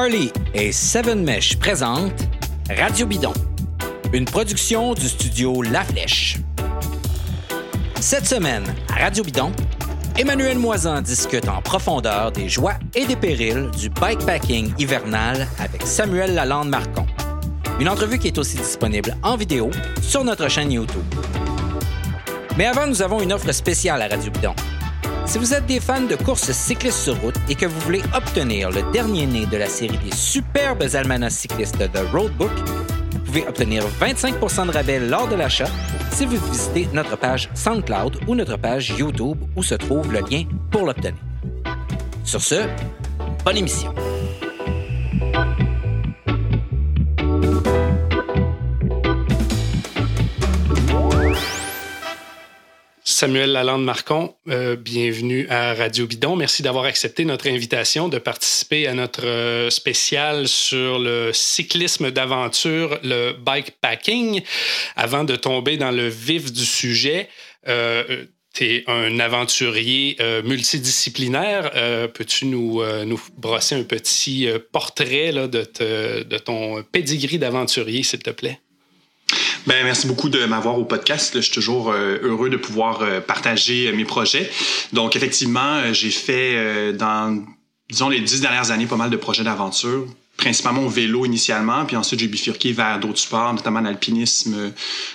Marley et Seven Mesh présentent Radio Bidon, une production du studio La Flèche. Cette semaine, à Radio Bidon, Emmanuel Moisan discute en profondeur des joies et des périls du bikepacking hivernal avec Samuel Lalande-Marcon. Une entrevue qui est aussi disponible en vidéo sur notre chaîne YouTube. Mais avant, nous avons une offre spéciale à Radio Bidon. Si vous êtes des fans de courses cyclistes sur route et que vous voulez obtenir le dernier né de la série des superbes almanachs cyclistes The Roadbook, vous pouvez obtenir 25% de rabais lors de l'achat si vous visitez notre page SoundCloud ou notre page YouTube où se trouve le lien pour l'obtenir. Sur ce, bonne émission. Samuel Lalande-Marcon, euh, bienvenue à Radio Bidon. Merci d'avoir accepté notre invitation de participer à notre euh, spécial sur le cyclisme d'aventure, le bikepacking. Avant de tomber dans le vif du sujet, euh, tu es un aventurier multidisciplinaire. Peux-tu nous, nous brosser un petit portrait là, de, de ton pedigree d'aventurier, s'il te plaît? Ben, merci beaucoup de m'avoir au podcast. Je suis toujours euh, heureux de pouvoir euh, partager euh, mes projets. Donc, effectivement, j'ai fait dans, disons, les dix dernières années pas mal de projets d'aventure principalement au vélo initialement, puis ensuite j'ai bifurqué vers d'autres sports, notamment l'alpinisme,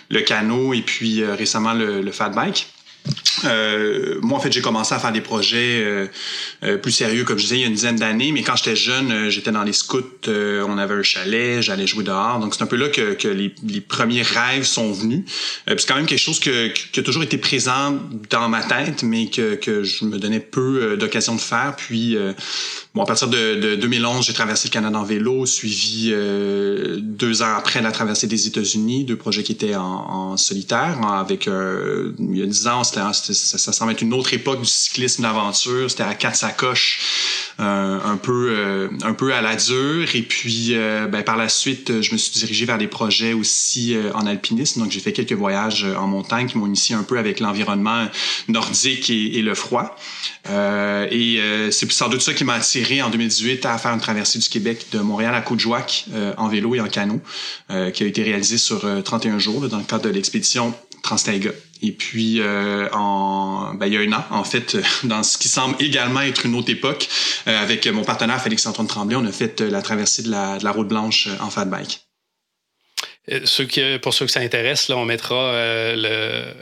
le canot et puis récemment le, le fat bike. Euh, moi, en fait, j'ai commencé à faire des projets euh, euh, plus sérieux, comme je disais, il y a une dizaine d'années. Mais quand j'étais jeune, j'étais dans les scouts, on avait un chalet, j'allais jouer dehors. Donc, c'est un peu là que, que les, premiers rêves sont venus. c'est quand même quelque chose que, qui a toujours été présent dans ma tête, mais que, que je me donnais peu d'occasion de faire. Puis, bon, à partir de, de 2011, j'ai traversé le Canada en vélo, suivi deux ans après la traversée des États-Unis, deux projets qui étaient en, solitaire. Avec, il y a dix ans, c'était ça, ça semble être une autre époque du cyclisme d'aventure. C'était à quatre sacoches, euh, un peu euh, un peu à la dure. Et puis euh, ben, par la suite, je me suis dirigé vers des projets aussi en alpinisme. Donc j'ai fait quelques voyages en montagne qui m'ont initié un peu avec l'environnement nordique et, le froid. et c'est sans doute ça qui m'a attiré en 2018 à faire une traversée du Québec de Montréal à Côte-Jouac en vélo et en canot, qui a été réalisée sur 31 jours dans le cadre de l'expédition Transtaiga. Et puis, euh, en, ben, il y a un an, en fait, dans ce qui semble également être une autre époque, euh, avec mon partenaire Félix-Antoine Tremblay, on a fait euh, la traversée de la, de la route blanche en fat bike. Ceux qui, pour ceux que ça intéresse, là, on mettra le,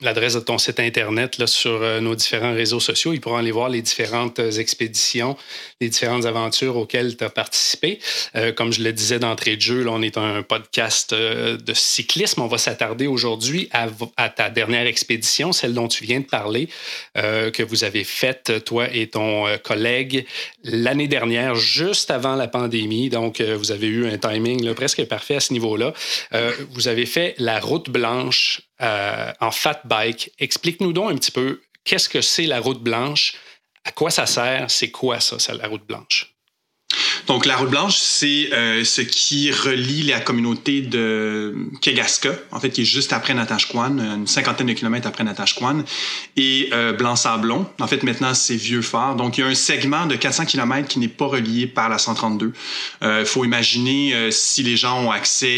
l'adresse de ton site Internet là, sur euh, nos différents réseaux sociaux. Ils pourront aller voir les différentes euh, expéditions, les différentes aventures auxquelles tu as participé. Euh, comme je le disais d'entrée de jeu, là, on est un podcast de cyclisme. On va s'attarder aujourd'hui à, ta dernière expédition, celle dont tu viens de parler, que vous avez faite, toi et ton collègue, l'année dernière, juste avant la pandémie. Donc, vous avez eu un timing là, presque parfait à ce niveau-là. vous avez fait la route blanche euh, en fat bike. Explique-nous donc un petit peu qu'est-ce que c'est la route blanche, à quoi ça sert, c'est quoi ça, ça la route blanche? Donc, la route blanche, c'est euh, ce qui relie la communauté de Kegaska, en fait, qui est juste après Natashquan, une cinquantaine de kilomètres après Natashquan, et euh, Blanc-Sablon. En fait, maintenant, c'est Vieux-Fort. Donc, il y a un segment de 400 kilomètres qui n'est pas relié par la 132. Il euh, faut imaginer, euh, si les gens ont accès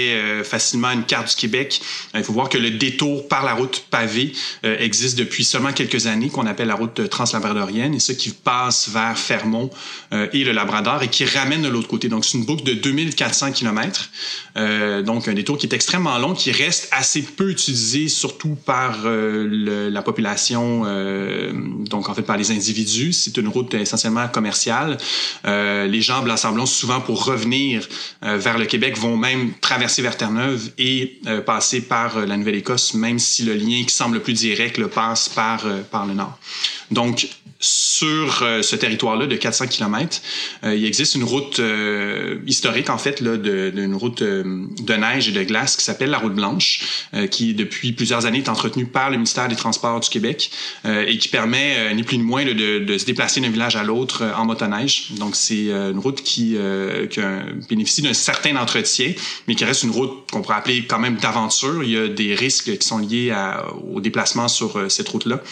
facilement à une carte du Québec, il faut voir que le détour par la route pavée existe depuis seulement quelques années, qu'on appelle la route translabradorienne, et ce qui passe vers Fermont et le Labrador, et qui ramène de l'autre côté. Donc, c'est une boucle de 2400 km. Euh, donc, un détour qui est extrêmement long, qui reste assez peu utilisé, surtout par euh, la population, euh, donc en fait par les individus. C'est une route essentiellement commerciale. Euh, les gens blanc-sablon, souvent pour revenir vers le Québec, vont même traverser vers Terre-Neuve et passer par la Nouvelle-Écosse, même si le lien qui semble le plus direct le passe par, par le nord. Donc, sur euh, ce territoire-là de 400 km, euh, il existe une route euh, historique, en fait, là, d'une route de neige et de glace qui s'appelle la route blanche, qui, depuis plusieurs années, est entretenue par le ministère des Transports du Québec et qui permet, ni plus ni moins, de, de, se déplacer d'un village à l'autre en motoneige. Donc, c'est une route qui, qui bénéficie d'un certain entretien, mais qui reste une route qu'on pourrait appeler quand même d'aventure. Il y a des risques qui sont liés à, au déplacement sur cette route-là.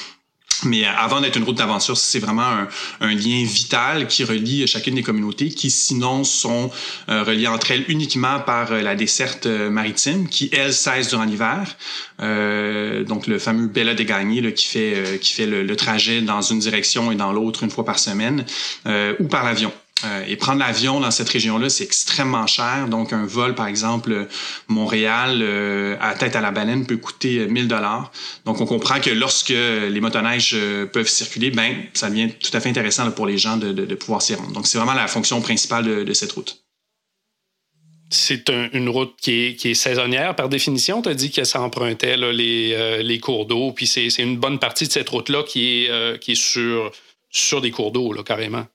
Mais avant d'être une route d'aventure, c'est vraiment un, lien vital qui relie chacune des communautés qui sinon sont euh, reliées entre elles uniquement par euh, la desserte euh, maritime qui, elle, cesse durant l'hiver. Euh, donc le fameux Bella des Gagnés qui fait, qui fait le, le, trajet dans une direction et dans l'autre une fois par semaine ou par l'avion. Euh, et prendre l'avion dans cette région-là, c'est extrêmement cher. Donc, un vol, par exemple, Montréal euh, à tête à la baleine peut coûter 1000 euh, dollars. Donc, on comprend que lorsque les motoneiges peuvent circuler, ben, ça devient tout à fait intéressant pour les gens de, pouvoir s'y rendre. Donc, c'est vraiment la fonction principale de, cette route. C'est un, une route qui est, saisonnière par définition? Tu as dit que ça empruntait les, cours d'eau, puis c'est une bonne partie de cette route-là qui est, qui est sur, sur des cours d'eau, carrément.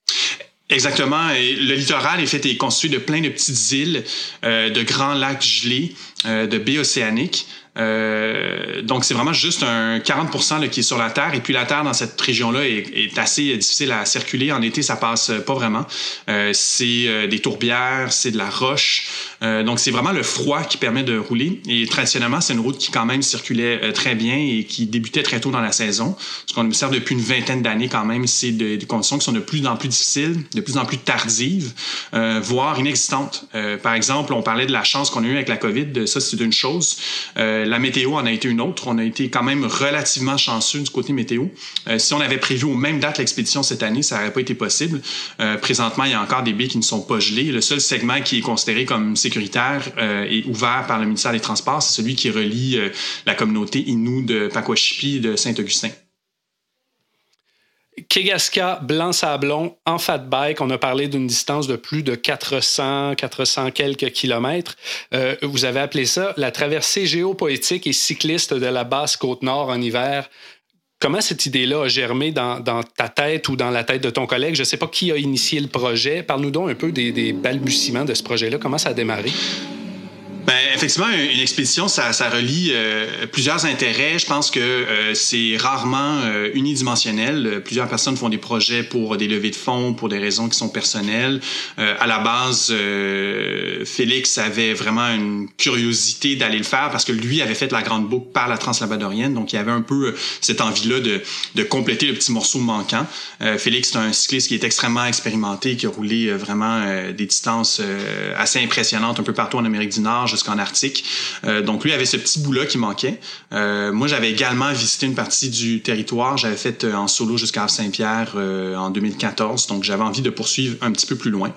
Exactement. Le littoral est fait et construit de plein de petites îles, euh, de grands lacs gelés, euh, de baies océaniques. Euh, donc, c'est vraiment juste un 40 là, qui est sur la Terre. Et puis, la Terre dans cette région-là est, assez difficile à circuler. En été, ça passe pas vraiment. Euh, c'est euh, des tourbières, c'est de la roche. Euh, donc, c'est vraiment le froid qui permet de rouler. Et traditionnellement, c'est une route qui quand même circulait euh, très bien et qui débutait très tôt dans la saison. Ce qu'on observe depuis une vingtaine d'années quand même, c'est de, des conditions qui sont de plus en plus difficiles, de plus en plus tardives, euh, voire inexistantes. par exemple, on parlait de la chance qu'on a eue avec la COVID. Ça, c'est une chose. La météo en a été une autre. On a été quand même relativement chanceux du côté météo. si on avait prévu aux mêmes dates l'expédition cette année, ça n'aurait pas été possible. présentement, il y a encore des baies qui ne sont pas gelées. Le seul segment qui est considéré comme sécuritaire euh, et ouvert par le ministère des Transports, c'est celui qui relie euh, la communauté Innu de Pakwashipi de Saint-Augustin. Kegaska, Blanc-Sablon, en fat bike, on a parlé d'une distance de plus de 400, 400 quelques kilomètres. Euh, vous avez appelé ça la traversée géopoétique et cycliste de la basse côte nord en hiver. Comment cette idée-là a germé dans, ta tête ou dans la tête de ton collègue? Je ne sais pas qui a initié le projet. Parle-nous donc un peu des balbutiements de ce projet-là. Comment ça a démarré? Ben, effectivement, une expédition, ça, ça relie euh, plusieurs intérêts. Je pense que euh, c'est rarement euh, unidimensionnel. Plusieurs personnes font des projets pour des levées de fonds, pour des raisons qui sont personnelles. Euh, à la base, euh, Félix avait vraiment une curiosité d'aller le faire parce que lui avait fait la grande boucle par la Translabadorienne, donc il avait un peu cette envie-là de, de compléter le petit morceau manquant. Félix, c'est un cycliste qui est extrêmement expérimenté, qui a roulé vraiment des distances assez impressionnantes un peu partout en Amérique du Nord jusqu'en Arctique. Euh, donc lui avait ce petit bout-là qui manquait. Euh, moi, j'avais également visité une partie du territoire. J'avais fait euh, en solo jusqu'à Saint-Pierre en 2014. Donc j'avais envie de poursuivre un petit peu plus loin.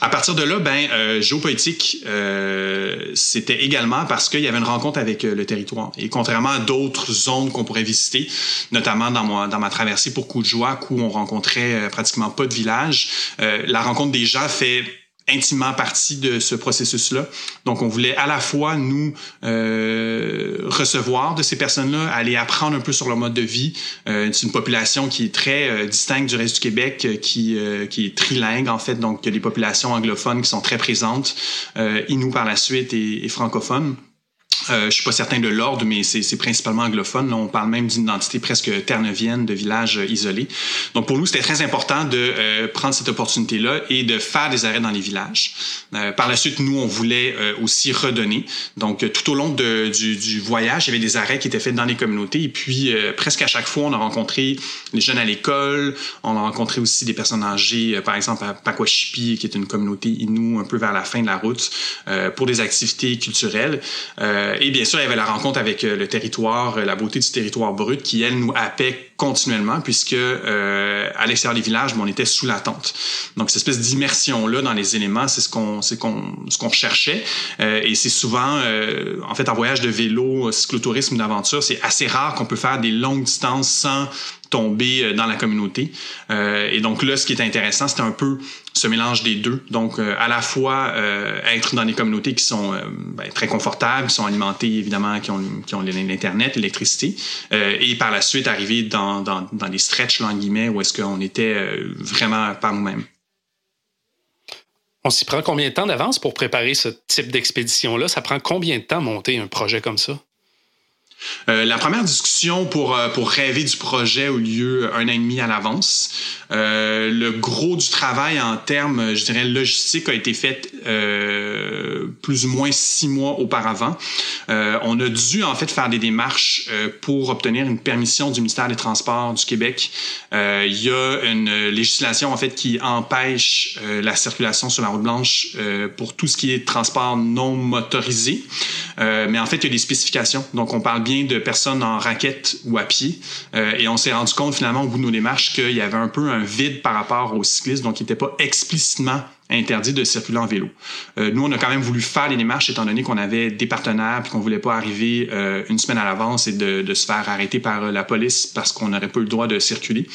À partir de là, ben euh, géopolitique, euh, c'était également parce qu'il y avait une rencontre avec le territoire. Et contrairement à d'autres zones qu'on pourrait visiter, notamment dans dans ma traversée pour Joie, où on rencontrait pratiquement pas de village, la rencontre des gens fait intimement partie de ce processus-là. Donc, on voulait à la fois nous euh, recevoir de ces personnes-là, aller apprendre un peu sur leur mode de vie. Euh, c'est une population qui est très euh, distincte du reste du Québec, euh, qui, euh, qui est trilingue en fait. Donc, il y a des populations anglophones qui sont très présentes, euh, Inou par la suite et, et francophones. Euh, je suis pas certain de l'ordre, mais c'est principalement anglophone. Là, on parle même d'une identité presque ternevienne de village euh, isolé. Donc pour nous, c'était très important de euh, prendre cette opportunité-là et de faire des arrêts dans les villages. Euh, par la suite, nous, on voulait euh, aussi redonner. Donc tout au long de, du, du, voyage, il y avait des arrêts qui étaient faits dans les communautés. Et puis presque à chaque fois, on a rencontré les jeunes à l'école. On a rencontré aussi des personnes âgées, par exemple à Pakwashipi, qui est une communauté inou un peu vers la fin de la route, pour des activités culturelles. Et bien sûr, il y avait la rencontre avec euh, le territoire, euh, la beauté du territoire brut qui, elle, nous happait continuellement puisque euh, à l'extérieur des villages, on était sous la tente. Donc cette espèce d'immersion là dans les éléments, c'est ce qu'on c'est qu'on ce qu'on recherchait euh, et c'est souvent euh, en fait en voyage de vélo, cyclotourisme d'aventure, c'est assez rare qu'on peut faire des longues distances sans tomber euh, dans la communauté. Euh, et donc là, ce qui est intéressant, c'est un peu ce mélange des deux. Donc, euh, à la fois euh, être dans des communautés qui sont euh, ben, très confortables, qui sont alimentées évidemment, qui ont, l'internet, l'électricité, et par la suite arriver dans, des stretches, en où est-ce qu'on était vraiment par nous-mêmes. On s'y prend combien de temps d'avance pour préparer ce type d'expédition-là? Ça prend combien de temps monter un projet comme ça? Euh, la première discussion pour, euh, pour rêver du projet a eu lieu un an et demi à l'avance. Euh, le gros du travail en termes, je dirais, logistique a été fait plus ou moins six mois auparavant. On a dû en fait faire des démarches pour obtenir une permission du ministère des Transports du Québec. il y a une législation en fait qui empêche la circulation sur la route blanche pour tout ce qui est transport non motorisé. mais en fait, il y a des spécifications. Donc, on parle bien de personnes en raquette ou à pied. et on s'est rendu compte finalement au bout de nos démarches qu'il y avait un peu un vide par rapport aux cyclistes, donc il n'était pas explicitement interdit de circuler en vélo. Euh, nous, on a quand même voulu faire les démarches étant donné qu'on avait des partenaires puis qu'on voulait pas arriver euh, une semaine à l'avance et de, de, se faire arrêter par la police parce qu'on n'aurait pas le droit de circuler.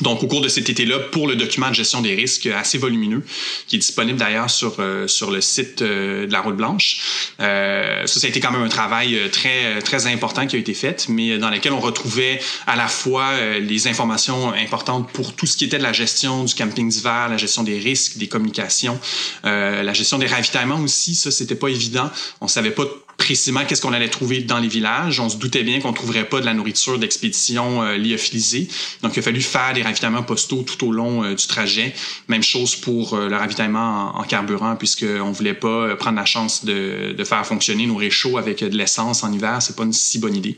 Donc, au cours de cet été-là, pour le document de gestion des risques assez volumineux, qui est disponible d'ailleurs sur, euh, sur le site euh, de la Route Blanche, euh, ça, ça a été quand même un travail très, très important qui a été fait, mais dans lequel on retrouvait à la fois les informations importantes pour tout ce qui était de la gestion du camping d'hiver, la gestion des risques, des communications, la gestion des ravitaillements aussi. Ça, c'était pas évident. On savait pas précisément qu'est-ce qu'on allait trouver dans les villages. On se doutait bien qu'on trouverait pas de la nourriture d'expédition euh, lyophilisée. Donc, il a fallu faire des ravitaillements postaux tout au long euh, du trajet. Même chose pour euh, le ravitaillement en, carburant, puisqu'on voulait pas euh, prendre la chance de, faire fonctionner nos réchauds avec de l'essence en hiver. C'est pas une si bonne idée.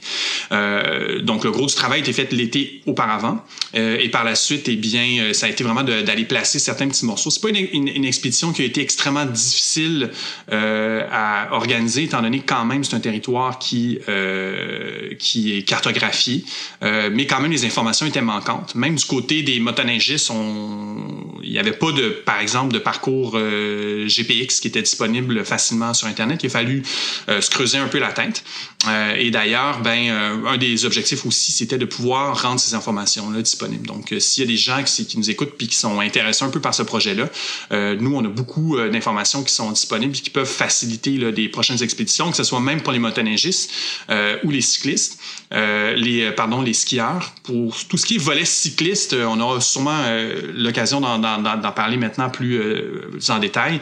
donc, le gros du travail a été fait l'été auparavant. et par la suite, eh bien, ça a été vraiment d'aller placer certains petits morceaux. C'est pas une, une, une, expédition qui a été extrêmement difficile à organiser, étant donné que quand même, c'est un territoire qui, euh, qui est cartographié, euh, mais quand même, les informations étaient manquantes. Même du côté des motoneigistes, on... il n'y avait pas, de, par exemple, de parcours euh, GPX qui était disponible facilement sur Internet. Il a fallu se creuser un peu la tête. Et d'ailleurs, ben, un des objectifs aussi, c'était de pouvoir rendre ces informations-là disponibles. Donc, s'il y a des gens qui, nous écoutent puis qui sont intéressés un peu par ce projet-là, nous, on a beaucoup d'informations qui sont disponibles et qui peuvent faciliter là, des prochaines expéditions ce soit même pour les motoneigistes euh, ou les cyclistes, euh, les euh, pardon les skieurs. Pour tout ce qui est volet cycliste, on aura sûrement l'occasion d'en parler maintenant plus en détail.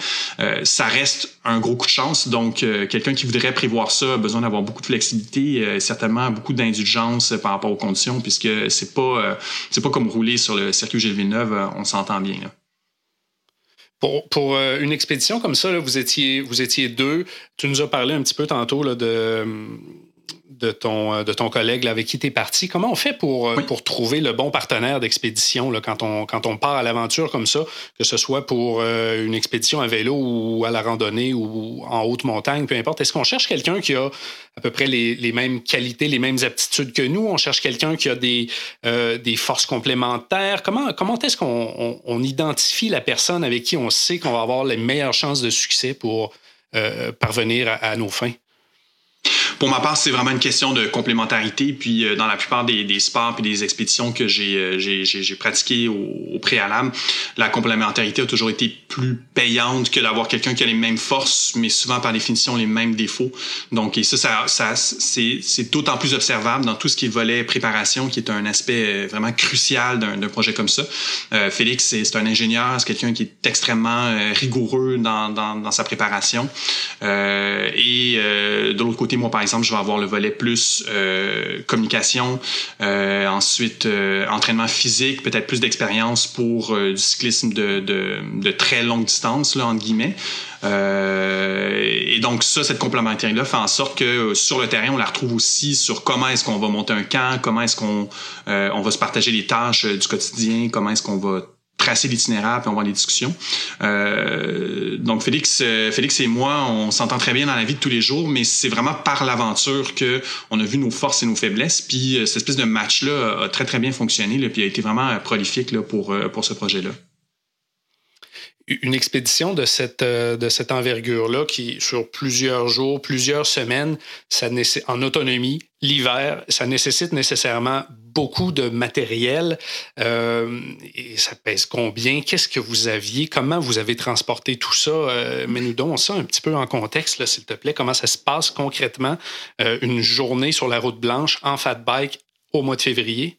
ça reste un gros coup de chance. Donc, quelqu'un qui voudrait prévoir ça a besoin d'avoir beaucoup de flexibilité, certainement beaucoup d'indulgence par rapport aux conditions, puisque c'est pas c'est pas comme rouler sur le circuit Gilles Villeneuve. On s'entend bien. Là. Pour, pour euh, une expédition comme ça, là, vous, étiez, vous étiez deux. Tu nous as parlé un petit peu tantôt là, de, de ton, euh, de ton collègue avec qui tu es parti. Comment on fait pour, euh, pour trouver le bon partenaire d'expédition quand on, quand on part à l'aventure comme ça, que ce soit pour euh, une expédition à vélo ou à la randonnée ou en haute montagne, peu importe. Est-ce qu'on cherche quelqu'un qui a à peu près les, les, mêmes qualités, les mêmes aptitudes que nous? On cherche quelqu'un qui a des, des forces complémentaires? Comment, comment est-ce qu'on on, identifie la personne avec qui on sait qu'on va avoir les meilleures chances de succès pour parvenir à nos fins? Pour ma part, c'est vraiment une question de complémentarité. Puis euh, dans la plupart des, des sports et des expéditions que j'ai euh, j'ai pratiquées au, au, préalable, la complémentarité a toujours été plus payante que d'avoir quelqu'un qui a les mêmes forces, mais souvent par définition les mêmes défauts. Donc et ça, ça, ça c'est d'autant plus observable dans tout ce qui est volet préparation, qui est un aspect euh, vraiment crucial d'un projet comme ça. Euh, Félix, c'est un ingénieur, c'est quelqu'un qui est extrêmement rigoureux dans, dans, dans sa préparation. Euh, et de l'autre côté, moi par exemple, je vais avoir le volet plus euh, communication, euh, ensuite euh, entraînement physique, peut-être plus d'expérience pour du cyclisme de, de, de, très longue distance, là, entre guillemets. et donc ça, cette complémentarité-là fait en sorte que sur le terrain, on la retrouve aussi sur comment est-ce qu'on va monter un camp, comment est-ce qu'on on va se partager les tâches du quotidien, comment est-ce qu'on va tracer l'itinéraire puis on va les discussions. Euh, donc Félix, euh, Félix et moi, on s'entend très bien dans la vie de tous les jours, mais c'est vraiment par l'aventure que on a vu nos forces et nos faiblesses. Puis euh, cette espèce de match là a très très bien fonctionné, là, puis a été vraiment prolifique là, pour pour ce projet là une expédition de cette, de cette envergure-là qui, sur plusieurs jours, plusieurs semaines, ça en autonomie, l'hiver, ça nécessite nécessairement beaucoup de matériel. Euh, et ça pèse combien? Qu'est-ce que vous aviez? Comment vous avez transporté tout ça? Euh, Mets-nous donc ça un petit peu en contexte, s'il te plaît. Comment ça se passe concrètement euh, une journée sur la route blanche en fat bike au mois de février?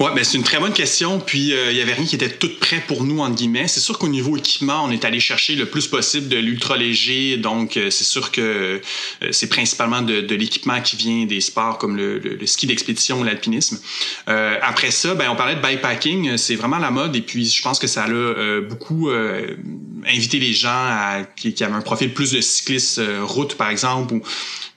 Ouais, ben c'est une très bonne question. Puis euh, il y avait rien qui était tout prêt pour nous entre guillemets. C'est sûr qu'au niveau équipement, on est allé chercher le plus possible de l'ultra léger. Donc euh, c'est sûr que euh, c'est principalement de, de l'équipement qui vient des sports comme le, le, ski d'expédition ou l'alpinisme. après ça, ben on parlait de bikepacking. C'est vraiment la mode et puis je pense que ça a beaucoup invité les gens à, qui, qui avaient un profil plus de cycliste route par exemple ou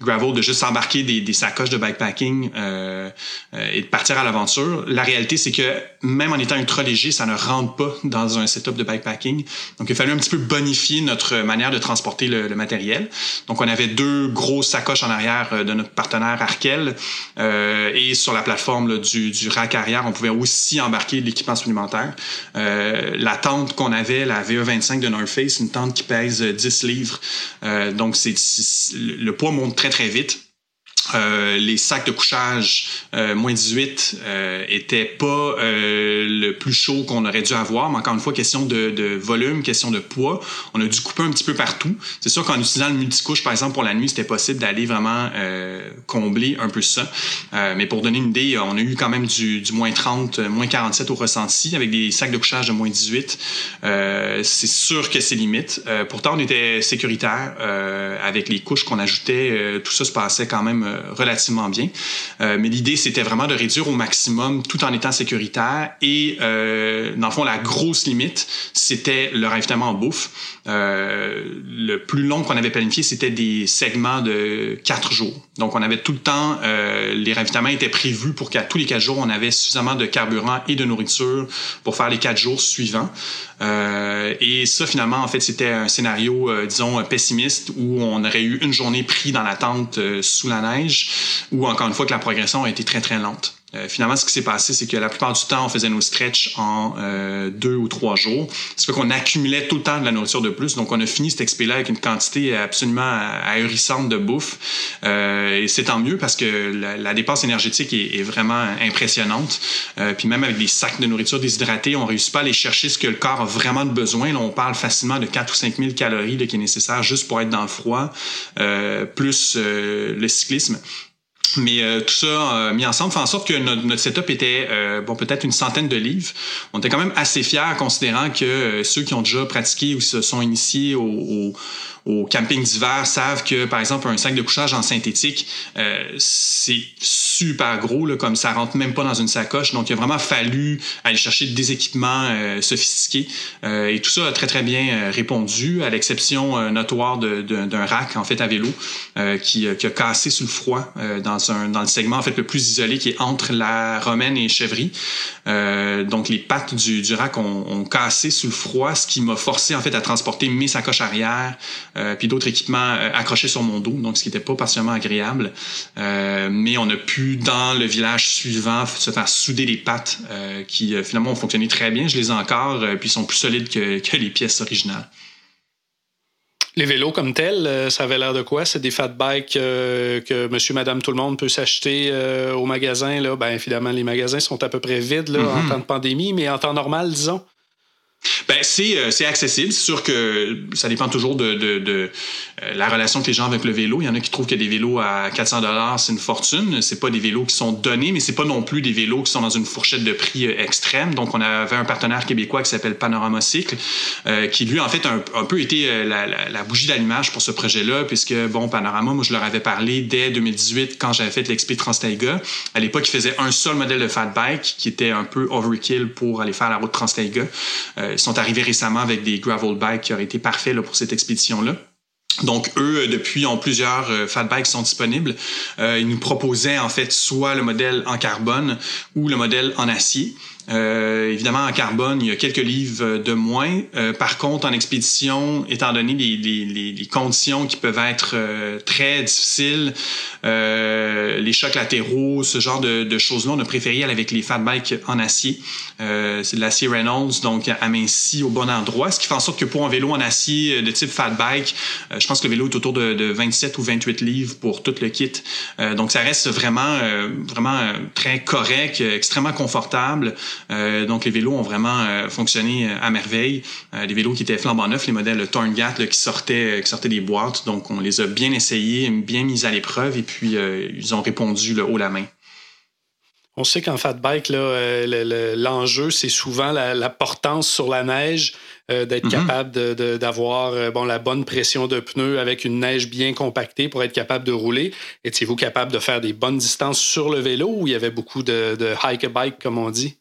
gravel de juste s'embarquer des, des, sacoches de bikepacking euh, euh, et de partir à l'aventure. La réalité, c'est que même en étant ultra léger, ça ne rentre pas dans un setup de bikepacking. Donc, il fallu un petit peu bonifier notre manière de transporter le, le matériel. Donc, on avait deux grosses sacoches en arrière euh, de notre partenaire Arkel euh, et sur la plateforme là, du, du rack arrière, on pouvait aussi embarquer de l'équipement supplémentaire. Euh, la tente qu'on avait, la VE25 de North Face, une tente qui pèse 10 livres. donc, c'est le poids monte très très vite. Euh, les sacs de couchage euh, moins 18 euh, étaient pas euh, le plus chaud qu'on aurait dû avoir, mais encore une fois, question de, de, volume, question de poids. On a dû couper un petit peu partout. C'est sûr qu'en utilisant le multicouche, par exemple, pour la nuit, c'était possible d'aller vraiment euh, combler un peu ça. mais pour donner une idée, on a eu quand même du, du moins 30, moins 47 au ressenti avec des sacs de couchage de moins 18. c'est sûr que c'est limite. pourtant, on était sécuritaire avec les couches qu'on ajoutait. tout ça se passait quand même relativement bien. Euh, mais l'idée, c'était vraiment de réduire au maximum tout en étant sécuritaire. Et euh, dans le fond, la grosse limite, c'était le ravitaillement en bouffe. Euh, le plus long qu'on avait planifié, c'était des segments de quatre jours. Donc, on avait tout le temps, euh, les ravitaillements étaient prévus pour qu'à tous les quatre jours, on avait suffisamment de carburant et de nourriture pour faire les quatre jours suivants. Euh, et ça, finalement, en fait, c'était un scénario, euh, disons, pessimiste où on aurait eu une journée pris dans la tente euh, sous la neige, ou encore une fois que la progression a été très, très lente. Euh, finalement, ce qui s'est passé, c'est que la plupart du temps, on faisait nos stretches en euh, deux ou trois jours. Ça fait qu'on accumulait tout le temps de la nourriture de plus. Donc, on a fini cet expé-là avec une quantité absolument ahurissante de bouffe. Euh, et c'est tant mieux parce que la, dépense énergétique est, vraiment impressionnante. Euh, puis même avec des sacs de nourriture déshydratés, on réussit pas à aller chercher ce que le corps a vraiment de besoin. Là, on parle facilement de 4 ou 5 000 calories là, qui est nécessaire juste pour être dans le froid, euh, plus le cyclisme. Mais euh, tout ça euh, mis ensemble fait en sorte que notre, notre setup était euh, bon peut-être une centaine de livres. On était quand même assez fiers considérant que ceux qui ont déjà pratiqué ou se sont initiés au, au au camping d'hiver savent que, par exemple, un sac de couchage en synthétique, euh, c'est super gros, là, comme ça rentre même pas dans une sacoche. Donc, il a vraiment fallu aller chercher des équipements euh, sophistiqués. Euh, et tout ça a très, très bien euh, répondu, à l'exception euh, notoire d'un rack, en fait, à vélo, qui, qui, a cassé sous le froid dans, un, dans le segment, en fait, le plus isolé, qui est entre la Romaine et Chevry. donc, les pattes du, du rack ont, ont, cassé sous le froid, ce qui m'a forcé, en fait, à transporter mes sacoches arrière, euh, puis d'autres équipements euh, accrochés sur mon dos, donc ce qui n'était pas particulièrement agréable. Euh, mais on a pu, dans le village suivant, se faire souder les pattes qui finalement ont fonctionné très bien. Je les ai encore, puis sont plus solides que, que les pièces originales. Les vélos comme tels, ça avait l'air de quoi? C'est des fat bikes euh, que monsieur, madame, tout le monde peut s'acheter euh, au magasin. Là. Ben, évidemment, les magasins sont à peu près vides là, mm -hmm. en temps de pandémie, mais en temps normal, disons. Ben, c'est, euh, c'est accessible. C'est sûr que ça dépend toujours de, euh, la relation que les gens ont avec le vélo. Il y en a qui trouvent que des vélos à 400 dollars, c'est une fortune. C'est pas des vélos qui sont donnés, mais c'est pas non plus des vélos qui sont dans une fourchette de prix euh, extrême. Donc, on avait un partenaire québécois qui s'appelle Panorama Cycle, qui lui, en fait, a un, peu été la, bougie d'allumage pour ce projet-là, puisque, bon, Panorama, moi, je leur avais parlé dès 2018 quand j'avais fait l'expé Transtaiga. À l'époque, ils faisaient un seul modèle de fat bike qui était un peu overkill pour aller faire la route Transtaiga. Euh, sont arrivés récemment avec des gravel bikes qui auraient été parfaits pour cette expédition-là. Donc, eux, depuis, ont plusieurs euh, fat bikes sont disponibles. Euh, ils nous proposaient, en fait, soit le modèle en carbone ou le modèle en acier. Euh, évidemment, en carbone, il y a quelques livres de moins. Euh, par contre, en expédition, étant donné les, conditions qui peuvent être euh, très difficiles, les chocs latéraux, ce genre de, choses-là, on a préféré aller avec les fat bikes en acier. C'est de l'acier Reynolds, donc aminci au bon endroit, ce qui fait en sorte que pour un vélo en acier de type fat bike, je pense que le vélo est autour de, de 27 ou 28 livres pour tout le kit. donc, ça reste vraiment, vraiment très correct, extrêmement confortable. Euh, donc, les vélos ont vraiment euh, fonctionné euh, à merveille. les vélos qui étaient flambant neufs, les modèles Torngat qui, sortaient, qui sortaient des boîtes. Donc, on les a bien essayés, bien mis à l'épreuve et puis ils ont répondu le haut la main. On sait qu'en fat bike, l'enjeu, c'est souvent la, portance sur la neige, d'être mm-hmm. capable d'avoir bon, la bonne pression de pneus avec une neige bien compactée pour être capable de rouler. Étiez-vous capable de faire des bonnes distances sur le vélo ou il y avait beaucoup de, de hike-a-bike, comme on dit?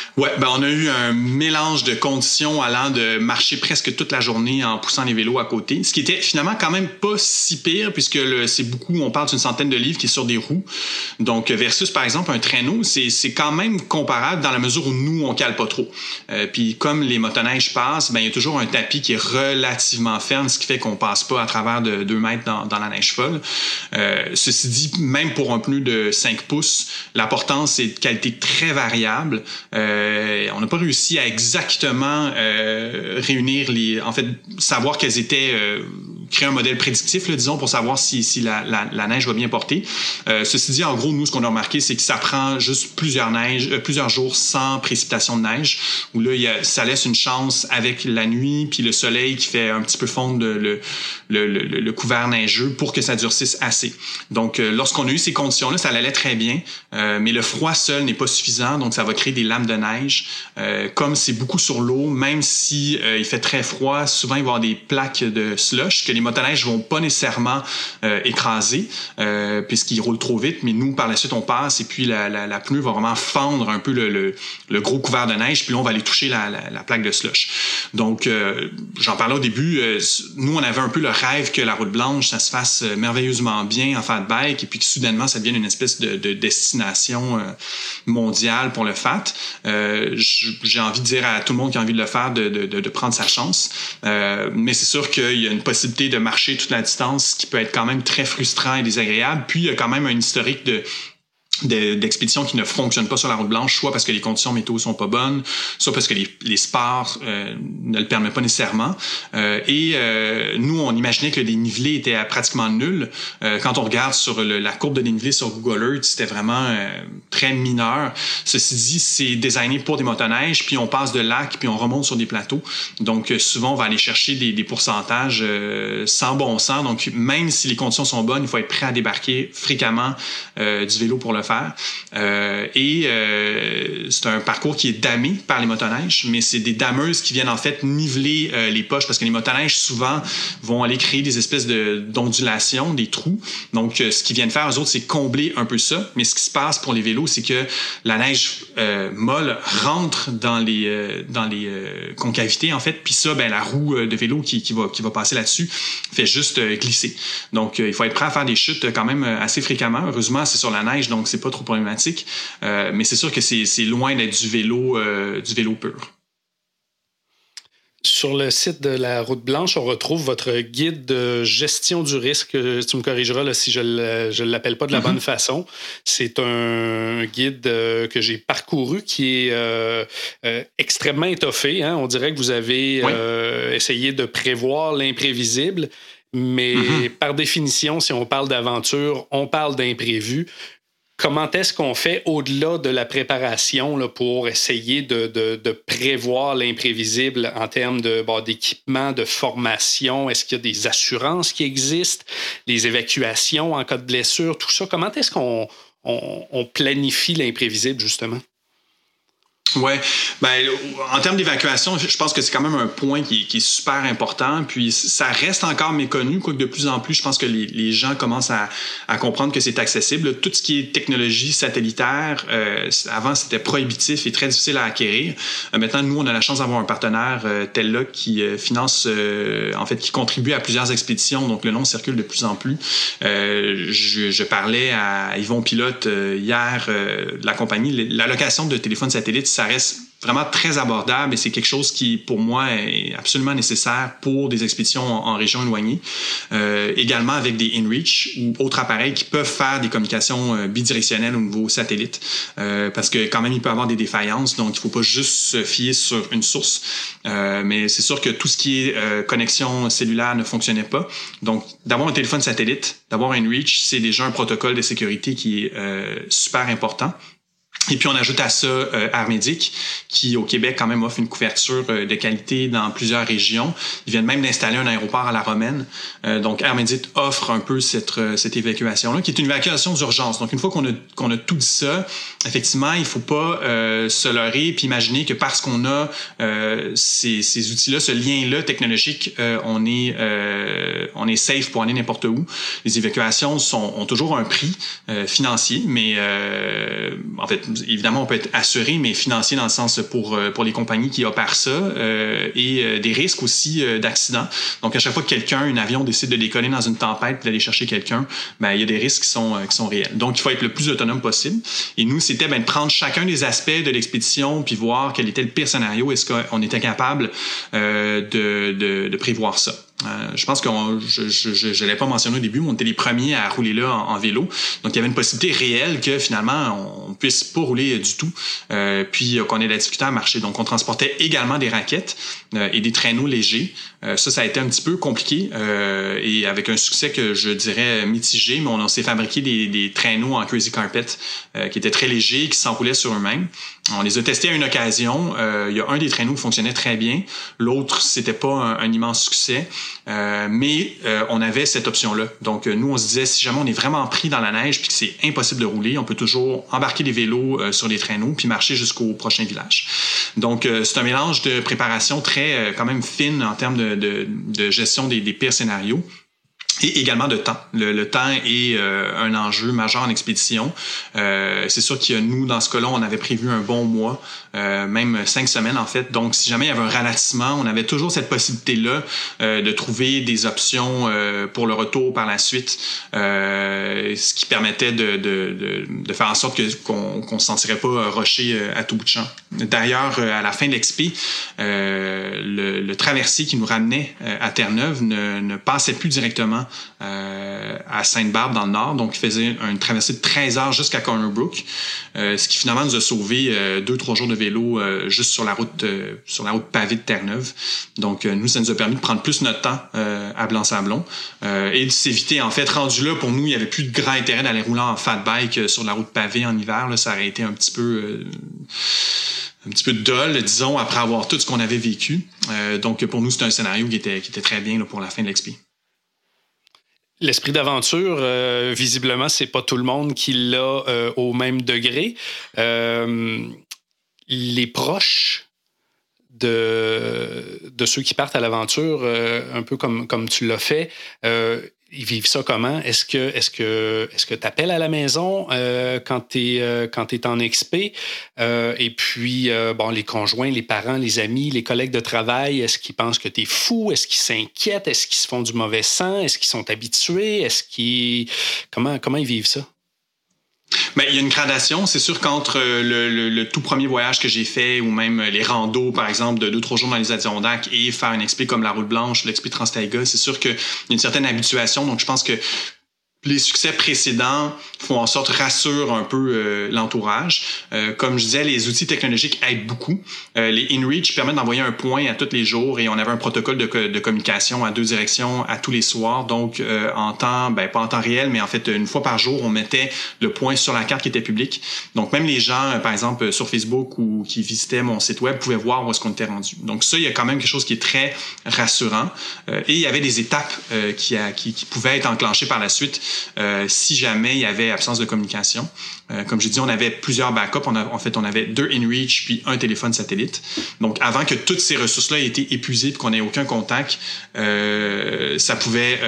Ouais, ben on a eu un mélange de conditions allant de marcher presque toute la journée en poussant les vélos à côté, ce qui était finalement quand même pas si pire puisque c'est beaucoup, on parle d'une centaine de livres qui est sur des roues. Donc versus par exemple un traîneau, c'est quand même comparable dans la mesure où nous on cale pas trop. Euh, puis comme les motoneiges passent, ben il y a toujours un tapis qui est relativement ferme, ce qui fait qu'on passe pas à travers de 2 mètres dans, dans, la neige folle. Euh, ceci dit, même pour un pneu de 5 pouces, la portance est de qualité très variable. Euh, euh, on n'a pas réussi à exactement euh, réunir les, en fait, savoir quelles étaient euh, créer un modèle prédictif, là, disons, pour savoir si, si la, la, la, neige va bien porter. Euh, ceci dit, en gros, nous, ce qu'on a remarqué, c'est que ça prend juste plusieurs, neiges, euh, plusieurs jours sans précipitation de neige, où là, y a, ça laisse une chance avec la nuit, puis le soleil qui fait un petit peu fondre le, le, le, le couvert neigeux pour que ça durcisse assez. Donc, euh, lorsqu'on a eu ces conditions-là, ça allait très bien, euh, mais le froid seul n'est pas suffisant, donc ça va créer des lames de neige. comme c'est beaucoup sur l'eau, même si il fait très froid, souvent il va y avoir des plaques de slush que les les motoneiges vont pas nécessairement euh, écraser euh, puisqu'ils roulent trop vite, mais nous, par la suite, on passe et puis la, la, la pneu va vraiment fendre un peu le, le, gros couvert de neige, puis là, on va aller toucher la, la plaque de slush. Donc, euh, j'en parlais au début, nous, on avait un peu le rêve que la route blanche, ça se fasse merveilleusement bien en fat bike et puis que soudainement, ça devienne une espèce de, de destination mondiale pour le fat. J'ai envie de dire à tout le monde qui a envie de le faire de, de, de prendre sa chance. mais c'est sûr qu'il y a une possibilité de marcher toute la distance, qui peut être quand même très frustrant et désagréable. Puis il y a quand même un historique de d'expéditions qui ne fonctionnent pas sur la route blanche, soit parce que les conditions météo sont pas bonnes, soit parce que les, les sports euh, ne le permettent pas nécessairement. Euh, et euh, nous, on imaginait que le dénivelé était pratiquement nul. quand on regarde sur la courbe de dénivelé sur Google Earth, c'était vraiment très mineur. Ceci dit, c'est designé pour des motoneiges, puis on passe de lac, puis on remonte sur des plateaux. Donc souvent, on va aller chercher des, des pourcentages sans bon sens. Donc même si les conditions sont bonnes, il faut être prêt à débarquer fréquemment du vélo pour le faire euh, et euh, c'est un parcours qui est damé par les motoneiges, mais c'est des dameuses qui viennent en fait niveler euh, les poches parce que les motoneiges souvent vont aller créer des espèces d'ondulations, des trous. Donc ce qu'ils viennent faire eux autres, c'est combler un peu ça. Mais ce qui se passe pour les vélos, c'est que la neige molle rentre dans les dans les concavités en fait, puis ça, ben la roue de vélo qui, qui va qui va passer là-dessus fait juste glisser. Donc il faut être prêt à faire des chutes quand même assez fréquemment. Heureusement, c'est sur la neige, donc c'est pas trop problématique. Euh, mais c'est sûr que c'est loin d'être du vélo, euh, du vélo pur. Sur le site de la Route Blanche, on retrouve votre guide de gestion du risque. Tu me corrigeras si je ne l'appelle pas de la mm-hmm. bonne façon. C'est un guide euh, que j'ai parcouru qui est extrêmement étoffé. Hein. On dirait que vous avez essayé de prévoir l'imprévisible. Mais mm-hmm. par définition, si on parle d'aventure, on parle d'imprévu comment est-ce qu'on fait au-delà de la préparation pour essayer de, prévoir l'imprévisible en termes de, d'équipement, de formation? Est-ce qu'il y a des assurances qui existent, les évacuations en cas de blessure, tout ça? Comment est-ce qu'on on planifie l'imprévisible, justement? Ouais, ben en termes d'évacuation, je pense que c'est quand même un point qui, est super important. Puis ça reste encore méconnu, quoique de plus en plus, je pense que les, gens commencent à, comprendre que c'est accessible. Tout ce qui est technologie satellitaire, euh, avant c'était prohibitif et très difficile à acquérir. Euh, maintenant, nous, on a la chance d'avoir un partenaire euh, tel là qui finance, en fait, qui contribue à plusieurs expéditions. Donc le nom circule de plus en plus. Je, je, parlais à Yvon Pilote hier de la compagnie. L'allocation de téléphone satellite ça reste vraiment très abordable et c'est quelque chose qui, pour moi, est absolument nécessaire pour des expéditions en, région éloignée. Euh, également avec des InReach ou autres appareils qui peuvent faire des communications euh, bidirectionnelles au niveau satellite euh, parce que quand même, il peut y avoir des défaillances, donc il faut pas juste se fier sur une source. Euh, mais c'est sûr que tout ce qui est euh, connexion cellulaire ne fonctionnait pas. Donc, d'avoir un téléphone satellite, d'avoir InReach, c'est déjà un protocole de sécurité qui est super important. Et puis on ajoute à ça euh, Air qui au Québec quand même offre une couverture euh, de qualité dans plusieurs régions. Ils viennent même d'installer un aéroport à la Romaine. Euh, donc Air offre un peu cette, euh, cette évacuation-là, qui est une évacuation d'urgence. Donc une fois qu'on a, qu'on a tout dit ça, effectivement, il faut pas euh, se leurrer puis imaginer que parce qu'on a ces, ces outils-là, ce lien-là technologique, on est on est safe pour aller n'importe où. Les évacuations sont, ont toujours un prix financier, mais en fait évidemment, on peut être assuré, mais financier dans le sens pour, euh, pour les compagnies qui opèrent ça euh, et euh, des risques aussi d'accident. Donc, à chaque fois que quelqu'un, un avion décide de décoller dans une tempête d'aller chercher quelqu'un, ben, il y a des risques qui sont, qui sont réels. Donc, il faut être le plus autonome possible. Et nous, c'était ben, de prendre chacun des aspects de l'expédition puis voir quel était le pire scénario. Est-ce qu'on était capable de, de, de prévoir ça? Euh, je pense que je ne l'ai pas mentionné au début, mais on était les premiers à rouler là en, vélo. Donc, il y avait une possibilité réelle que finalement, on puisse pas rouler du tout, euh, puis qu'on ait de la difficulté à marcher. Donc, on transportait également des raquettes euh, et des traîneaux légers. ça, ça a été un petit peu compliqué et avec un succès que je dirais mitigé, mais on, s'est fabriqué des, des, traîneaux en crazy carpet qui étaient très légers, qui s'enroulaient sur eux-mêmes. On les a testés à une occasion. il y a un des traîneaux qui fonctionnait très bien. L'autre, c'était pas un, immense succès. Euh, mais euh, on avait cette option-là. Donc, euh, nous, on se disait, si jamais on est vraiment pris dans la neige puis que c'est impossible de rouler, on peut toujours embarquer des vélos sur les traîneaux puis marcher jusqu'au prochain village. Donc, c'est un mélange de préparation très, quand même fine en termes de, gestion des pires scénarios et également de temps. Le, temps est euh, un enjeu majeur en expédition. Euh, c'est sûr que nous, dans ce cas-là, on avait prévu un bon mois, euh, même cinq semaines en fait. Donc, si jamais il y avait un ralentissement, on avait toujours cette possibilité-là de trouver des options pour le retour par la suite, ce qui permettait de, de, de, faire en sorte que qu'on ne se sentirait pas rocher à tout bout de champ. D'ailleurs, à la fin de l'expé, le, le traversier qui nous ramenait à Terre-Neuve ne, ne passait plus directement euh, à Sainte-Barbe dans le nord. Donc, il faisait une traversée de 13 heures jusqu'à Corner Brook, euh, ce qui finalement nous a sauvé euh, deux, trois jours de vélo juste sur la route sur la route pavée de Terre-Neuve. Donc, nous, ça nous a permis de prendre plus notre temps à Blanc-Sablon et de s'éviter, en fait, rendu là, pour nous, il n'y avait plus de grand intérêt d'aller rouler en fat bike sur la route pavée en hiver. Là, ça aurait été un petit peu un petit peu de dol, disons, après avoir tout ce qu'on avait vécu. donc, pour nous, c'était un scénario qui était, qui était très bien là, pour la fin de l'expé. L'esprit d'aventure, euh, visiblement, c'est pas tout le monde qui l'a euh, au même degré. Euh, les proches de, de ceux qui partent à l'aventure, un peu comme, comme tu l'as fait, ils vivent ça comment? Est-ce que est-ce que est-ce que tu appelles à la maison euh, quand tu es euh, quand en expé? Euh, et puis bon, les conjoints, les parents, les amis, les collègues de travail, est-ce qu'ils pensent que tu es fou? Est-ce qu'ils s'inquiètent? Est-ce qu'ils se font du mauvais sang? Est-ce qu'ils sont habitués? Est-ce qu'ils comment comment ils vivent ça? Mais il y a une gradation. C'est sûr qu'entre euh, le, tout premier voyage que j'ai fait ou même euh, les randos, par exemple, de deux, trois jours dans les Adirondacks et faire une expé comme la route blanche, l'expé Trans-Taiga, c'est sûr qu'il y a une certaine habituation. Donc, je pense que les succès précédents font en sorte rassurent un peu euh, l'entourage. Euh, comme je disais, les outils technologiques aident beaucoup. Euh, les InReach permettent d'envoyer un point à tous les jours et on avait un protocole de, de communication à deux directions à tous les soirs. Donc en temps, ben pas en temps réel, mais en fait une fois par jour, on mettait le point sur la carte qui était publique. Donc même les gens, par exemple sur Facebook ou qui visitaient mon site web, pouvaient voir où est-ce qu'on était rendu. Donc ça, il y a quand même quelque chose qui est très rassurant. et il y avait des étapes qui, qui, qui pouvaient être enclenchées par la suite euh, si jamais il y avait absence de communication. Euh, comme je dis, on avait plusieurs backups. On en fait, on avait deux InReach puis un téléphone satellite. Donc, avant que toutes ces ressources-là aient été épuisées et qu'on n'ait aucun contact, euh, ça pouvait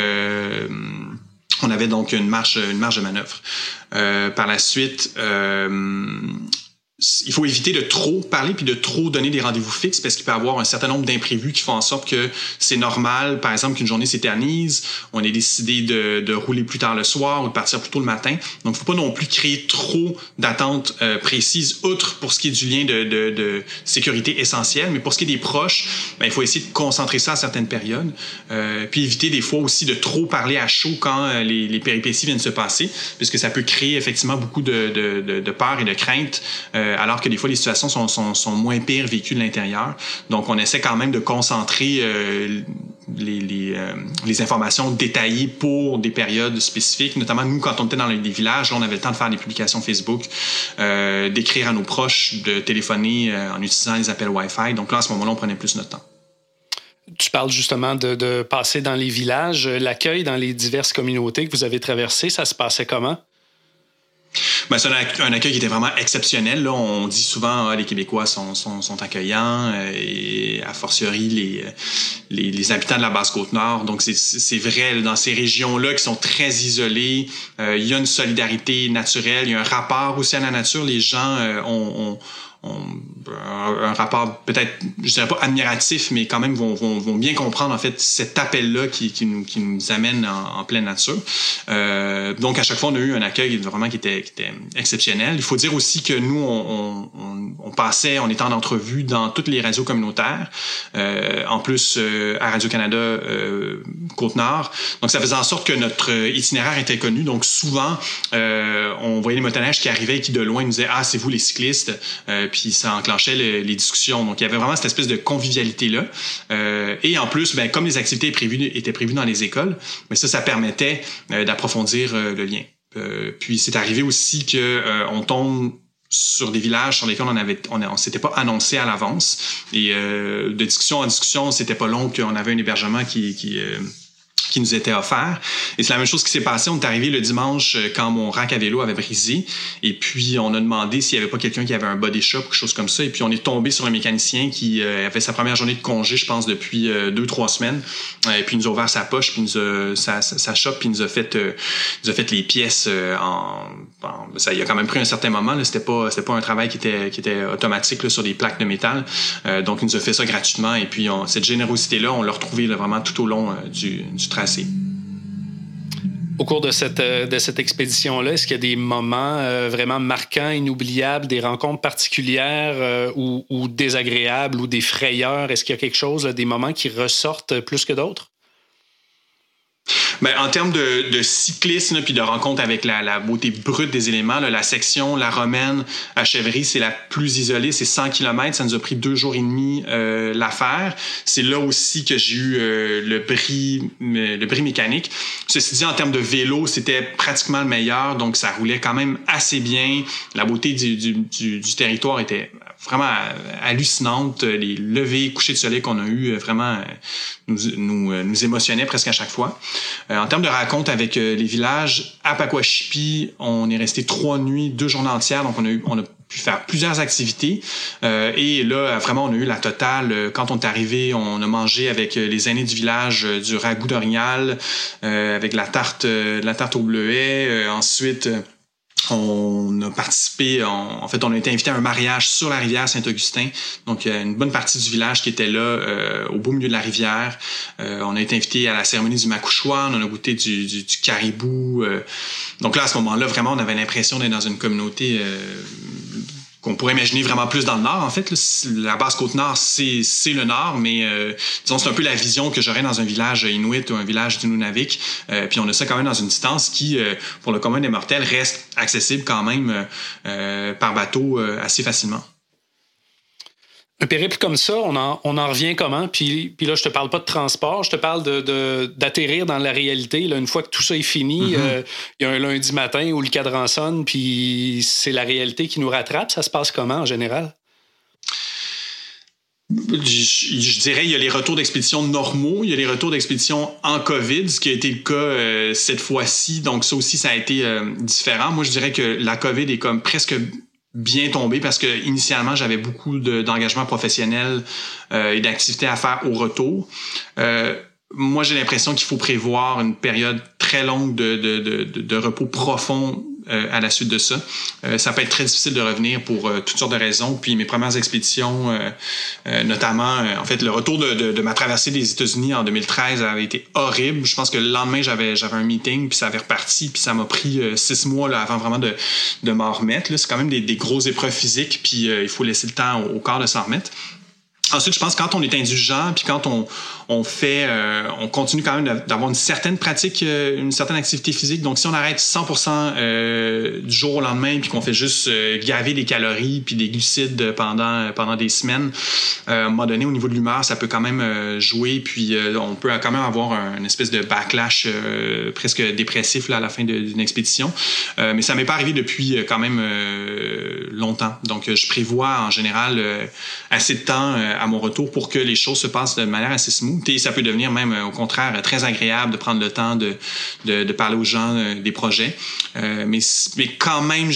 on avait donc une marge, une marge de manœuvre. par la suite, il faut éviter de trop parler puis de trop donner des rendez-vous fixes parce qu'il peut y avoir un certain nombre d'imprévus qui font en sorte que c'est normal, par exemple, qu'une journée s'éternise, on ait décidé de, de, rouler plus tard le soir ou de partir plus tôt le matin. Donc, il faut pas non plus créer trop d'attentes euh, précises, outre pour ce qui est du lien de, de, de, sécurité essentiel, mais pour ce qui est des proches, ben, il faut essayer de concentrer ça à certaines périodes, euh, puis éviter des fois aussi de trop parler à chaud quand euh, les, les, péripéties viennent se passer, puisque ça peut créer effectivement beaucoup de peur et de crainte. Euh, euh, alors que des fois les situations sont, moins pires vécues de l'intérieur. Donc on essaie quand même de concentrer euh, les, euh, les, informations détaillées pour des périodes spécifiques. Notamment, nous, quand on était dans les villages, on avait le temps de faire des publications Facebook, d'écrire à nos proches, de téléphoner en utilisant les appels Wi-Fi. Donc là, à ce moment-là, on prenait plus notre temps. Tu parles justement de passer dans les villages. L'accueil dans les diverses communautés que vous avez traversées, ça se passait comment? Ben, c'est un, accueil qui était vraiment exceptionnel. Là. On dit souvent ah, les Québécois sont, sont, sont, accueillants euh, et a fortiori les, les, les, habitants de la Basse-Côte-Nord. Donc c'est vrai, dans ces régions-là qui sont très isolées, euh, il y a une solidarité naturelle, il y a un rapport aussi à la nature. Les gens euh, ont, ont un, rapport peut-être, je dirais pas admiratif, mais quand même vont, vont, vont bien comprendre en fait cet appel-là qui, qui, nous, qui nous amène en, pleine nature. Euh, donc à chaque fois, on a eu un accueil vraiment qui était, qui était exceptionnel. Il faut dire aussi que nous, on, on, on passait, on était en entrevue dans toutes les radios communautaires, euh, en plus euh, à Radio-Canada euh, Côte-Nord. Donc ça faisait en sorte que notre itinéraire était connu. Donc souvent, euh, on voyait les motoneiges qui arrivaient et qui de loin nous disaient « Ah, c'est vous les cyclistes euh, puis ça enclenchait les discussions. Donc, il y avait vraiment cette espèce de convivialité-là. Euh, et en plus, ben, comme les activités étaient prévues dans les écoles, mais ça, ça permettait euh, d'approfondir euh, le lien. puis, c'est arrivé aussi que on tombe sur des villages sur lesquels on avait on, on s'était pas annoncé à l'avance et de discussion en discussion c'était pas long qu'on avait un hébergement qui, qui qui nous était offert. Et c'est la même chose qui s'est passé. On est arrivé le dimanche euh, quand mon rack à vélo avait brisé. Et puis, on a demandé s'il n'y avait pas quelqu'un qui avait un body shop ou quelque chose comme ça. Et puis, on est tombé sur un mécanicien qui euh, avait sa première journée de congé, je pense, depuis euh, deux, trois semaines. et puis, il nous a ouvert sa poche, puis il nous a, sa, sa, shop, puis il nous a fait, nous a fait les pièces en, Ça, il a quand même pris un certain moment. C'était pas, pas un travail qui était, qui était automatique là, sur des plaques de métal. donc, il nous a fait ça gratuitement. Et puis, cette générosité-là, on l'a retrouvée vraiment tout au long du, du Au cours de cette, euh, de cette expédition-là, est-ce qu'il y a des moments euh, vraiment marquants, inoubliables, des rencontres particulières euh, ou, désagréables ou des frayeurs? Est-ce qu'il y a quelque chose, des moments qui ressortent plus que d'autres? Ben, en termes de, de cyclisme puis de rencontre avec la, la, beauté brute des éléments, là, la section La Romaine à Chèvry, c'est la plus isolée, c'est 100 km, ça nous a pris deux jours et demi euh, l'affaire. C'est là aussi que j'ai eu euh, le bris le bris mécanique. Ceci dit, en termes de vélo, c'était pratiquement le meilleur, donc ça roulait quand même assez bien. La beauté du, du, du territoire était vraiment hallucinante. Les levées, couchers de soleil qu'on a eu euh, vraiment euh, nous, nous, euh, nous émotionnaient presque à chaque fois. en termes de raconte avec les villages, à Pakwashipi, on est resté trois nuits, deux journées entières, donc on a eu, on a pu faire plusieurs activités. et là, vraiment, on a eu la totale. Quand on est arrivé, on a mangé avec les aînés du village du ragoût d'orignal, avec la tarte, la tarte au bleuet. ensuite, on a participé, en fait, on a été invité à un mariage sur la rivière Saint-Augustin. Donc, il y a une bonne partie du village qui était là, euh, au beau milieu de la rivière. Euh, on a été invité à la cérémonie du Makouchouan, on a goûté du, caribou. Euh. Donc là, à ce moment-là, vraiment, on avait l'impression d'être dans une communauté qu'on pourrait imaginer vraiment plus dans le nord. En fait, la basse côte nord, c'est le nord, mais euh, disons c'est un peu la vision que j'aurais dans un village inuit ou un village du Nunavik. Euh, puis on a ça quand même dans une distance qui, euh, pour le commun des mortels, reste accessible quand même par bateau assez facilement un périple comme ça, on en, on en revient comment? Puis, puis là, je te parle pas de transport, je te parle d'atterrir de, dans la réalité. Là, une fois que tout ça est fini, mm-hmm. euh, il y a un lundi matin où le cadran sonne, puis c'est la réalité qui nous rattrape. Ça se passe comment en général? Je, dirais il y a les retours d'expédition normaux, il y a les retours d'expédition en COVID, ce qui a été le cas euh, cette fois-ci. Donc ça aussi, ça a été euh, différent. Moi, je dirais que la COVID est comme presque bien tombé parce que initialement j'avais beaucoup d'engagement professionnel euh, et d'activités à faire au retour. Euh, moi, j'ai l'impression qu'il faut prévoir une période très longue de, de, de, de repos profond euh, à la suite de ça. Euh, ça peut être très difficile de revenir pour euh, toutes sortes de raisons. Puis mes premières expéditions, notamment, en fait, le retour de, de, ma traversée des États-Unis en 2013 avait été horrible. Je pense que le lendemain, j'avais j'avais un meeting, puis ça avait reparti, puis ça m'a pris six mois là, avant vraiment de, de m'en remettre. C'est quand même des, des grosses épreuves physiques, puis il faut laisser le temps au, au corps de s'en remettre. Ensuite, je pense que quand on est indulgent, puis quand on, on fait, euh, on continue quand même d'avoir une certaine pratique, euh, une certaine activité physique. Donc, si on arrête 100% euh, du jour au lendemain, puis qu'on fait juste gaver des calories puis des glucides pendant pendant des semaines, à un moment donné, au niveau de l'humeur, ça peut quand même jouer. Puis, on peut quand même avoir une espèce de backlash presque dépressif là, à la fin d'une expédition. mais ça m'est pas arrivé depuis quand même longtemps. Donc, je prévois en général assez de temps à mon retour pour que les choses se passent de manière assez smooth. Et ça peut devenir même, euh, au contraire, très agréable de prendre le temps de, de, parler aux gens euh, des projets. Euh, mais, mais quand même,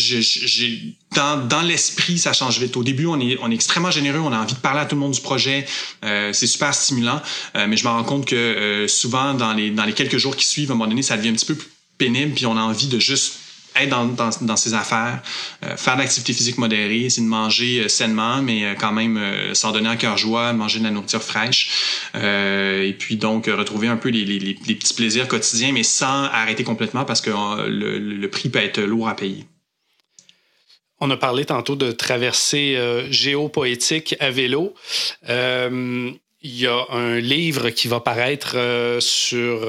dans, dans l'esprit, ça change vite. Au début, on est, on est extrêmement généreux, on a envie de parler à tout le monde du projet, c'est super stimulant, mais je me rends compte que souvent, dans les, dans les quelques jours qui suivent, à un moment donné, ça devient un petit peu plus pénible, puis on a envie de juste être dans, ses affaires, euh, faire de l'activité physique modérée, essayer de manger euh, sainement, mais euh, quand même s'en donner un cœur joie, manger de la nourriture fraîche, et puis donc retrouver un peu les, petits plaisirs quotidiens, mais sans arrêter complètement parce que le, prix peut être lourd à payer. On a parlé tantôt de traversée géopoétique à vélo. il y a un livre qui va paraître sur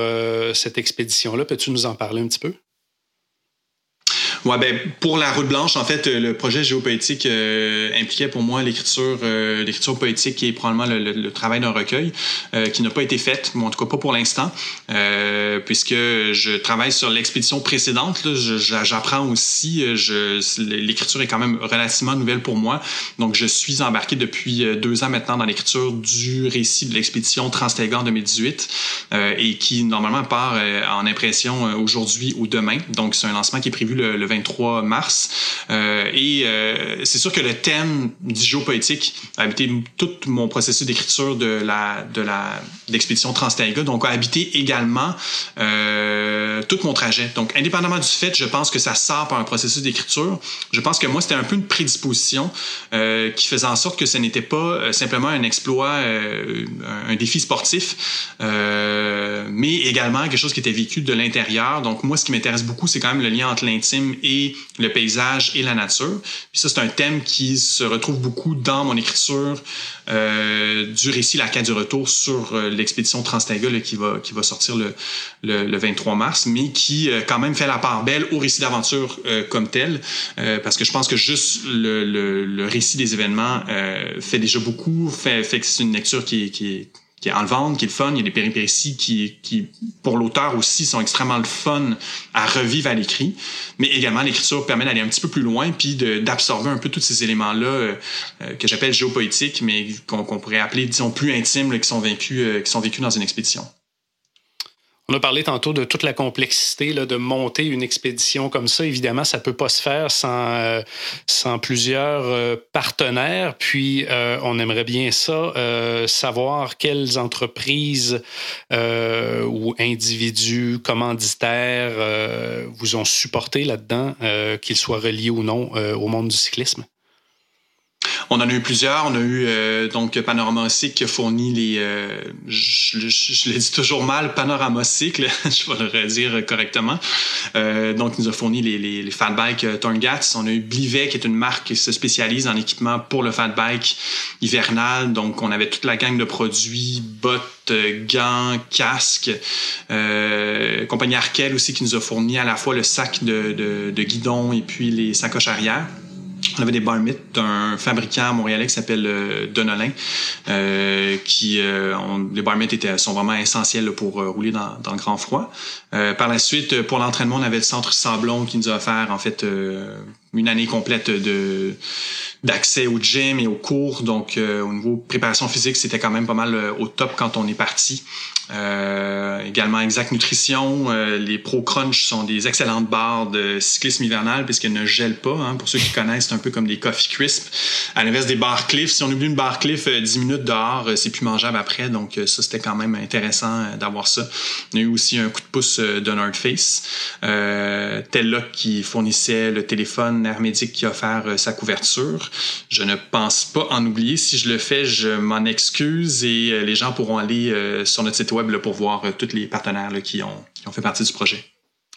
cette expédition-là. Peux-tu nous en parler un petit peu? Ben pour la route blanche, en fait, le projet géopoétique euh, impliquait pour moi l'écriture, euh, l'écriture poétique qui est probablement le, travail d'un recueil euh, qui n'a pas été fait, ou en tout cas pas pour l'instant, puisque je travaille sur l'expédition précédente. j'apprends aussi, l'écriture est quand même relativement nouvelle pour moi, donc je suis embarqué depuis deux ans maintenant dans l'écriture du récit de l'expédition Transtega en 2018 et qui normalement part en impression aujourd'hui ou demain. Donc c'est un lancement qui est prévu le, le 23 mars. Euh, et euh, c'est sûr que le thème du géopoétique a habité tout mon processus d'écriture de la de la d'expédition donc a habité également euh, tout mon trajet. Donc indépendamment du fait, je pense que ça sort par un processus d'écriture. Je pense que moi c'était un peu une prédisposition qui faisait en sorte que ce n'était pas simplement un exploit, un défi sportif, mais également quelque chose qui était vécu de l'intérieur. Donc moi, ce qui m'intéresse beaucoup, c'est quand même le lien entre l'intime et le paysage et la nature. Puis ça, c'est un thème qui se retrouve beaucoup dans mon écriture euh, du récit La quête du retour sur euh, l'expédition Transtega qui, va, qui va sortir le, le, 23 mars, mais qui euh, quand même fait la part belle au récit d'aventure comme tel, parce que je pense que juste le, le, récit des événements fait déjà beaucoup, fait, fait que c'est une lecture qui, qui est qui est enlevante, qui est le fun. Il y a des péripéties qui, qui pour l'auteur aussi, sont extrêmement le fun à revivre à l'écrit. Mais également, l'écriture permet d'aller un petit peu plus loin, puis d'absorber un peu tous ces éléments-là euh, euh, que j'appelle géopoétiques, mais qu'on pourrait appeler, disons, plus intimes, qui sont vécus, euh, qui sont vécus dans une expédition. On a parlé tantôt de toute la complexité de monter une expédition comme ça. Évidemment, ça peut pas se faire sans, euh, plusieurs euh, partenaires. Puis, euh, on aimerait bien ça, savoir quelles entreprises ou individus, commanditaires vous ont supporté là-dedans, qu'ils soient reliés ou non au monde du cyclisme. On en a eu plusieurs. On a eu euh, donc Panorama Cycle qui a fourni les. Euh, je, je, le dis toujours mal, Panorama Cycle, je vais le redire correctement. Euh, donc, il nous a fourni les, les, les fat bikes Torngats. On a eu Blivet qui est une marque qui se spécialise en équipement pour le fat bike hivernal. Donc, on avait toute la gang de produits, bottes, gants, casques. compagnie Arkel aussi qui nous a fourni à la fois le sac de, de, de guidon et puis les sacoches arrière. On avait des barmits d'un fabricant montréalais qui s'appelle euh, euh, qui euh, les barmits étaient sont vraiment essentiels pour euh, rouler dans, dans, le grand froid. par la suite, pour l'entraînement, on avait le centre Sablon qui nous a offert en fait une année complète de d'accès au gym et aux cours. Donc, au niveau préparation physique, c'était quand même pas mal au top quand on est parti. Euh, également Exact Nutrition. Euh, les Pro Crunch sont des excellentes barres de cyclisme hivernal puisqu'elles ne gèlent pas. Hein. Pour ceux qui connaissent, c'est un peu comme des Coffee Crisp. À l'inverse des barres Cliff, si on oublie une barre Cliff 10 euh, minutes dehors, c'est plus mangeable après. Donc ça, c'était quand même intéressant d'avoir ça. On a eu aussi un coup de pouce de North Face. Euh, Telloc qui fournissait le téléphone Qui a offert sa couverture. Je ne pense pas en oublier. Si je le fais, je m'en excuse et les gens pourront aller sur notre site web pour voir euh, tous les partenaires qui, ont, ont fait partie du projet.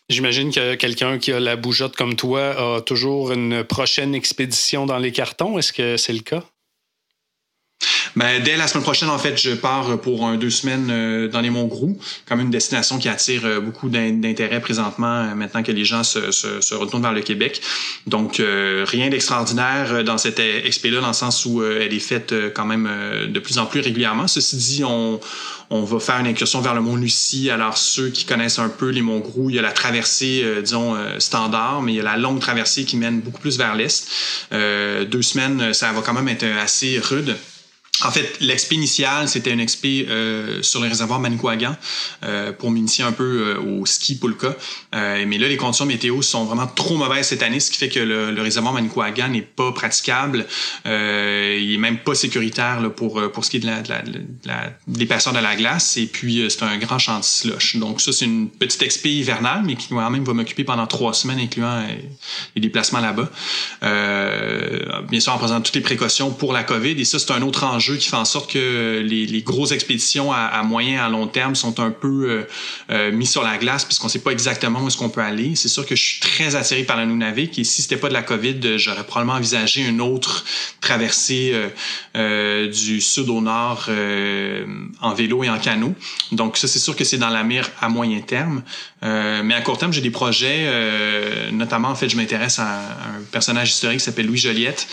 J'imagine que quelqu'un qui a la bougeotte comme toi a toujours une prochaine expédition dans les cartons. Est-ce que c'est le cas? Ben, dès la semaine prochaine, en fait, je pars pour un, deux semaines euh, dans les Monts Grou, comme une destination qui attire euh, beaucoup d'intérêt présentement, euh, maintenant que les gens se, retournent vers le Québec. Donc, rien d'extraordinaire dans cette expé-là, dans le sens où elle est faite quand même de plus en plus régulièrement. Ceci dit, on, va faire une incursion vers le Mont Lucie. Alors, ceux qui connaissent un peu les Monts Grou, il y a la traversée, disons, standard, mais il y a la longue traversée qui mène beaucoup plus vers l'est. deux semaines, ça va quand même être assez rude. En fait, l'expé initial, c'était une expé euh, sur le réservoir Manicouagan euh, pour m'initier un peu euh, au ski Pulka. Euh, mais là, les conditions météo sont vraiment trop mauvaises cette année, ce qui fait que le, le réservoir Manicouagan n'est pas praticable. Euh, il est même pas sécuritaire là, pour pour ce qui est de la, de la, de la de la glace. Et puis, c'est un grand champ de slush. Donc ça, c'est une petite expé hivernale, mais qui quand même va m'occuper pendant trois semaines, incluant les déplacements là-bas. bien sûr, en prenant toutes les précautions pour la COVID. Et ça, c'est un autre enjeu qui fait en sorte que les, grosses expéditions à, à, moyen à long terme sont un peu euh, euh mis sur la glace puisqu'on ne sait pas exactement où est-ce qu'on peut aller. C'est sûr que je suis très attiré par la Nunavik et si c'était pas de la COVID, j'aurais probablement envisagé une autre traversée euh, euh du sud au nord euh, en vélo et en canot. Donc ça, c'est sûr que c'est dans la mire à moyen terme. mais à court terme, j'ai des projets, notamment en fait, je m'intéresse à, un personnage historique qui s'appelle Louis Joliette,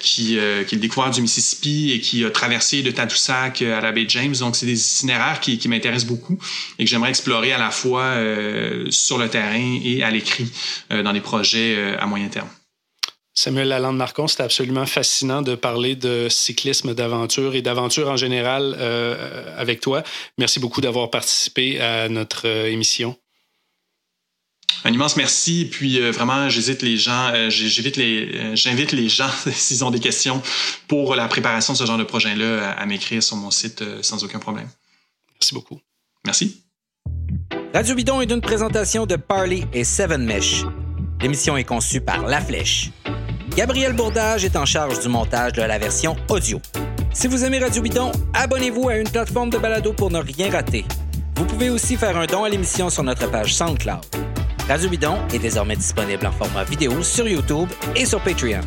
qui, qui est le découvert du Mississippi et qui qui a traversé de Tadoussac à la baie James. Donc, c'est des itinéraires qui, m'intéressent beaucoup et que j'aimerais explorer à la fois euh, sur le terrain et à l'écrit euh, dans des projets euh, à moyen terme. Samuel Lalande-Marcon, c'était absolument fascinant de parler de cyclisme d'aventure et d'aventure en général euh, avec toi. Merci beaucoup d'avoir participé à notre émission. Un immense merci. Puis euh, vraiment, j'hésite les gens, euh, j'invite les, euh, j'invite les gens s'ils ont des questions pour la préparation de ce genre de projet-là à, m'écrire sur mon site sans aucun problème. Merci beaucoup. Merci. Radio Bidon est une présentation de Parley et Seven Mesh. L'émission est conçue par La Flèche. Gabriel Bourdage est en charge du montage de la version audio. Si vous aimez Radio Bidon, abonnez-vous à une plateforme de balado pour ne rien rater. Vous pouvez aussi faire un don à l'émission sur notre page SoundCloud. Radio est désormais disponible en format vidéo sur YouTube et sur Patreon.